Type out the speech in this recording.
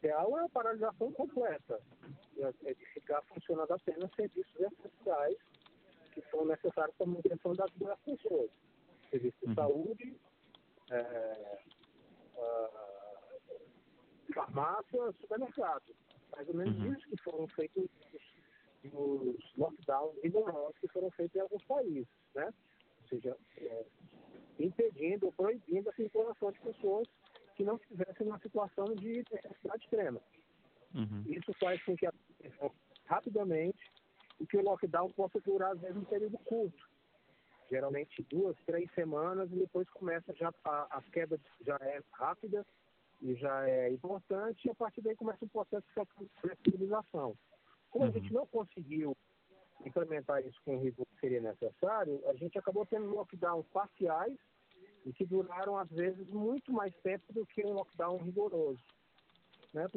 ideal é a paralisação completa, é, é de ficar funcionando apenas serviços essenciais que são necessários para a manutenção da vida das pessoas. Serviços de uhum. saúde, é, farmácia, supermercado. Mais ou menos uhum. isso que foram feitos os lockdowns rigorosos que foram feitos em alguns países, né? Ou seja, é, impedindo ou proibindo a circulação de pessoas que não estivessem numa situação de necessidade extrema. Uhum. Isso faz com que a rapidamente e que o lockdown possa durar, às vezes, um período curto. Geralmente duas, três semanas, e depois começa já a, a queda já é rápida e já é importante, e a partir daí começa um processo de flexibilização. Como uhum. a gente não conseguiu implementar isso com o rigor que seria necessário, a gente acabou tendo lockdowns parciais e que duraram, às vezes, muito mais tempo do que um lockdown rigoroso.